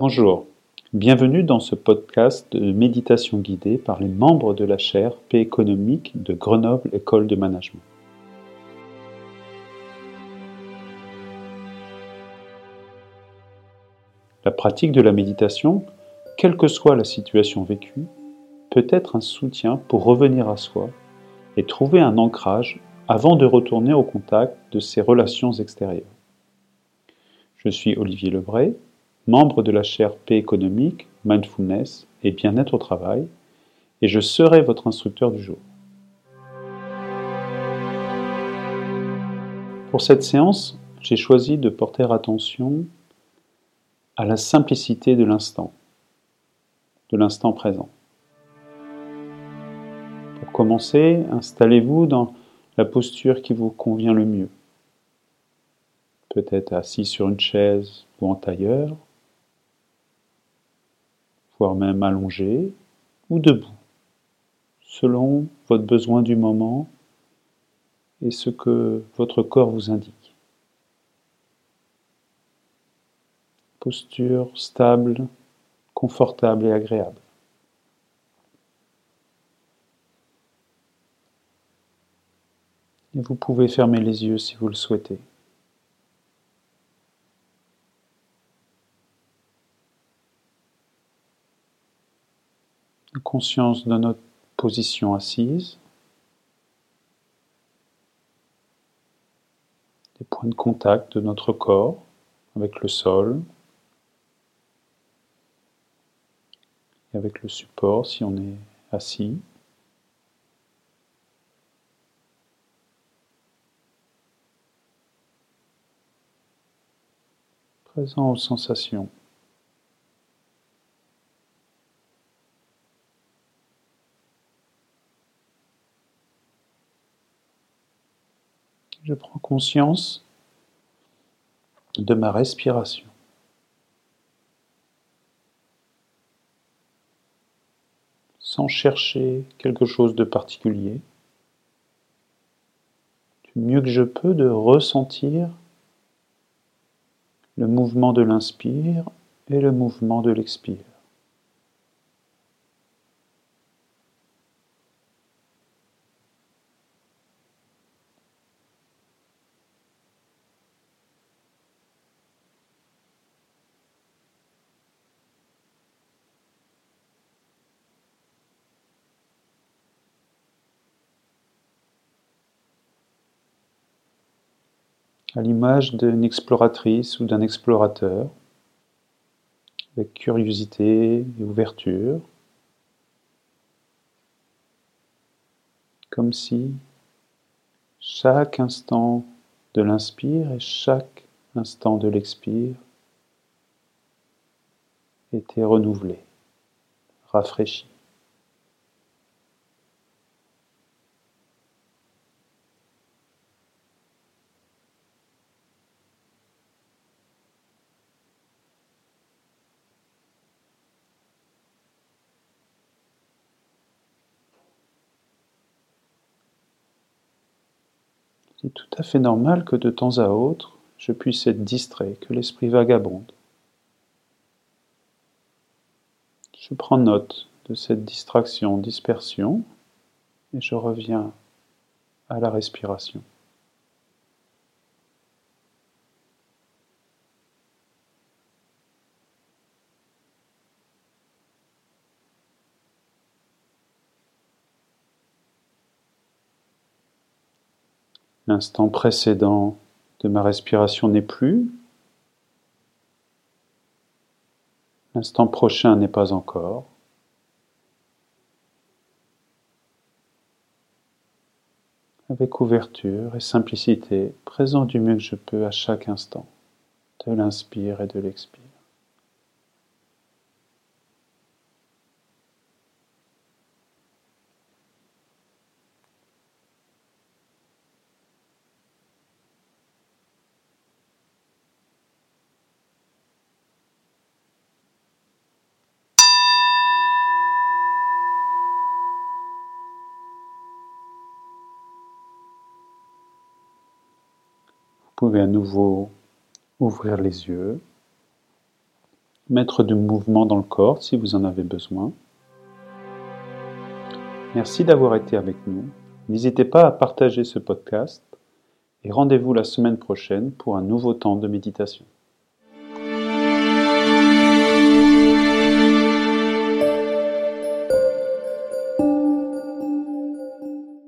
Bonjour, bienvenue dans ce podcast de méditation guidée par les membres de la chaire Paix économique de Grenoble École de Management. La pratique de la méditation, quelle que soit la situation vécue, peut être un soutien pour revenir à soi et trouver un ancrage avant de retourner au contact de ses relations extérieures. Je suis Olivier Lebray, membre de la chaire Paix économique, mindfulness et bien-être au travail, et je serai votre instructeur du jour. Pour cette séance, j'ai choisi de porter attention à la simplicité de l'instant, de l'instant présent. Pour commencer, installez-vous dans la posture qui vous convient le mieux. Peut-être assis sur une chaise ou en tailleur, voire même allongé ou debout, selon votre besoin du moment et ce que votre corps vous indique. Posture stable, confortable et agréable. Et vous pouvez fermer les yeux si vous le souhaitez. Conscience de notre position assise, des points de contact de notre corps avec le sol et avec le support si on est assis. Présent aux sensations. Je prends conscience de ma respiration. Sans chercher quelque chose de particulier, du mieux que je peux de ressentir le mouvement de l'inspire et le mouvement de l'expire. À l'image d'une exploratrice ou d'un explorateur, avec curiosité et ouverture, comme si chaque instant de l'inspire et chaque instant de l'expire était renouvelé, rafraîchi. C'est tout à fait normal que de temps à autre, je puisse être distrait, que l'esprit vagabonde. Je prends note de cette distraction, dispersion, et je reviens à la respiration. L'instant précédent de ma respiration n'est plus. L'instant prochain n'est pas encore. Avec ouverture et simplicité, présent du mieux que je peux à chaque instant, de l'inspire et de l'expire. Pouvez à nouveau ouvrir les yeux, mettre du mouvement dans le corps si vous en avez besoin. Merci d'avoir été avec nous. N'hésitez pas à partager ce podcast et rendez-vous la semaine prochaine pour un nouveau temps de méditation.